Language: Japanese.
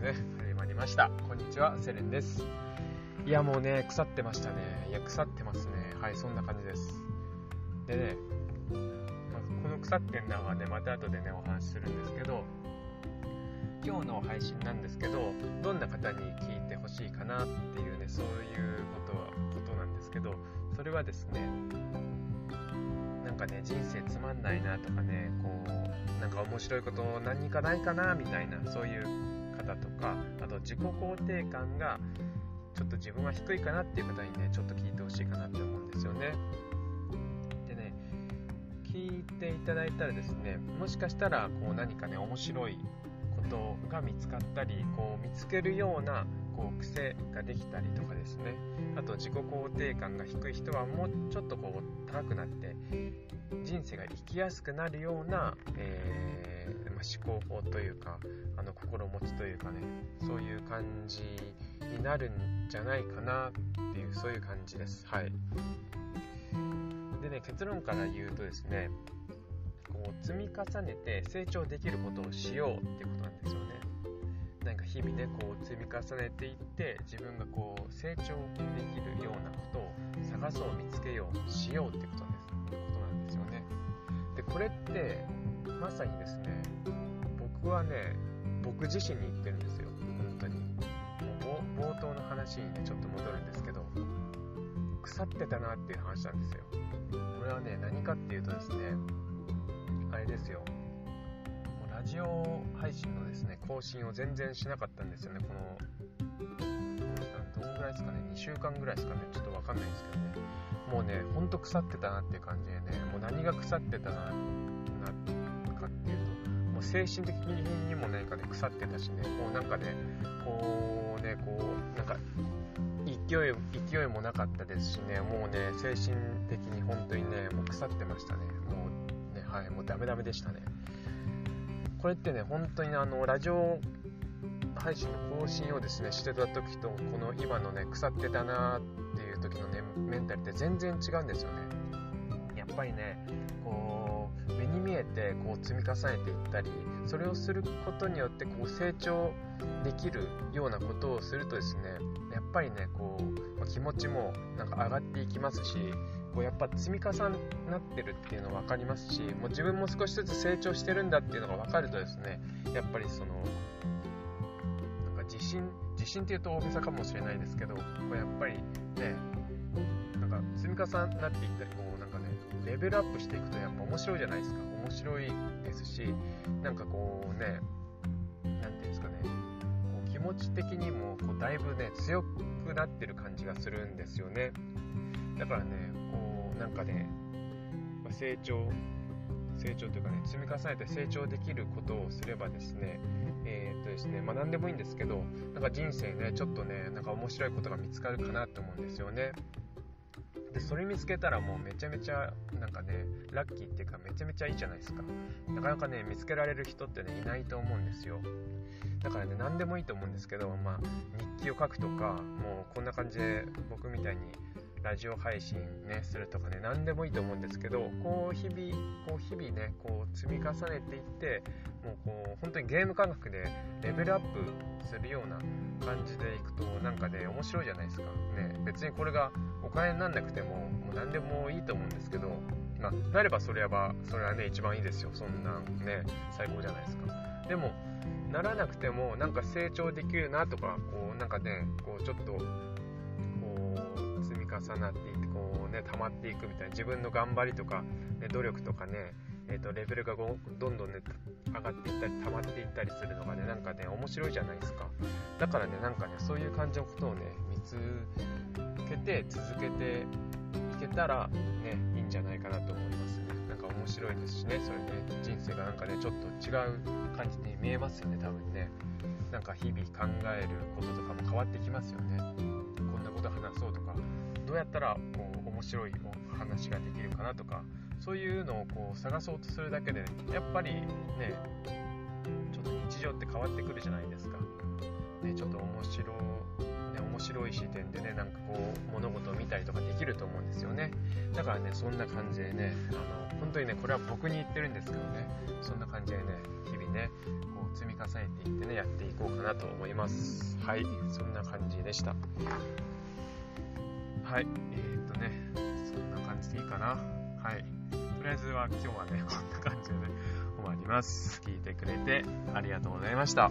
ね始まりました。こんにちはセレンです。いやもうね腐ってましたね。いや腐ってますね。はいそんな感じです。でね、まあ、この腐ってんのはねまた後でねお話しするんですけど今日の配信なんですけどどんな方に聞いてほしいかなっていうねそういうことはことなんですけどそれはですねなんかね人生つまんないなとかねこうなんか面白いこと何かないかなみたいなそういう方とかあと自己肯定感がちょっと自分は低いかなっていう方にねちょっと聞いてほしいかなって思うんですよね。でね聞いていただいたらですねもしかしたらこう何かね面白いことが見つかったりこう見つけるようなこう癖ができたりとかですね。あと自己肯定感が低い人はもうちょっとこう高くなって人生が生きやすくなるような、えー、まあ、思考法というかあの心持ちというかねそういう感じになるんじゃないかなっていうそういう感じです。はい。でね結論から言うとですねこう積み重ねて成長できることをしようってことなんですよね。なんか日々ねこう積み重ねていって自分がこう成長できるようなことを探そう見つけようしようってことですことなんですよね。でこれってまさにですね僕はね僕自身に言ってるんですよ。本当に。もう冒頭の話にねちょっと戻るんですけど腐ってたなっていう話なんですよ。これはね何かっていうとですねあれですよ。ラジオ配信のですね更新を全然しなかったんですよね。このどのぐらいですかね。2週間ぐらいですかね。ちょっと分かんないんですけどね。もうねほんと腐ってたなっていう感じでねもう何が腐ってたななかっていうともう精神的にも何かね腐ってたしねもうなんかねこうねこうなんか勢い勢いもなかったですしねもうね精神的に本当にねもう腐ってましたね。もうねはいもうダメダメでしたね。これってね本当にあのラジオ配信の更新をですねしてた時とこの今のね腐ってたなっていう時のねメンタルって全然違うんですよね。やっぱりねこう目に見えてこう積み重ねていったりそれをすることによってこう成長できるようなことをするとですねぱりねこうま気持ちもなんか上がっていきますしこうやっぱ積み重なってるっていうの分かりますしもう自分も少しずつ成長してるんだっていうのが分かるとですねやっぱりそのなんか自信自信っていうと大げさかもしれないですけどこうやっぱりねなんか積み重なっていったりこうなんかねレベルアップしていくとやっぱ面白いじゃないですか。面白いですしなんかこうね持ち的にもこうだいぶね強くなってる感じがするんですよね。だからねこうなんかね、ま成長成長というかね積み重ねて成長できることをすればですねえー、っとですねまあ何でもいいんですけどなんか人生ねちょっとねなんか面白いことが見つかるかなと思うんですよね。でそれ見つけたらもうめちゃめちゃなんかねラッキーっていうかめちゃめちゃいいじゃないですか。なかなかね見つけられる人ってねいないと思うんですよ。だからね何でもいいと思うんですけどまあ日記を書くとかもうこんな感じで僕みたいにラジオ配信ねするとかね何でもいいと思うんですけどこう日々こう日々ねこう積み重ねていってもうこう本当にゲーム感覚でレベルアップするような感じでいくとなんかね面白いじゃないですか。ね別にこれがお金になんなくてももう何でもいいと思うんですけどまあなればそれはそれはね一番いいですよ。そんなんね最高じゃないですか。でもならなくてもなんか成長できるなとかこうなんかねこうちょっと重なっていってこうね溜まっていくみたいな自分の頑張りとか、ね、努力とかね、えーと、レベルがどんどんね上がっていったり溜まっていったりするのがねなんかね面白いじゃないですか。だからねなんかねそういう感じのことをね見つけて続けていけたらねいいんじゃないかなと思います。ねなんか面白いですしねそれね人生がなんかねちょっと違う感じに見えますよね多分ね。なんか日々考えることとかも変わってきますよね。こんなこと話そうとか。どうやったらこう面白いお話ができるかなとかそういうのをこう探そうとするだけでやっぱりねちょっと日常って変わってくるじゃないですか。ね、ちょっと面白ね、面白い視点でねなんかこう物事を見たりとかできると思うんですよねだからねそんな感じでねあの本当にね、これは僕に言ってるんですけどね、そんな感じでね、日々ね、こう積み重ねていってね、やっていこうかなと思います。はい、そんな感じでした。はい、えー、っとね、そんな感じでいいかな。はい。とりあえずは今日はね、こんな感じでね、終わります。聞いてくれてありがとうございました。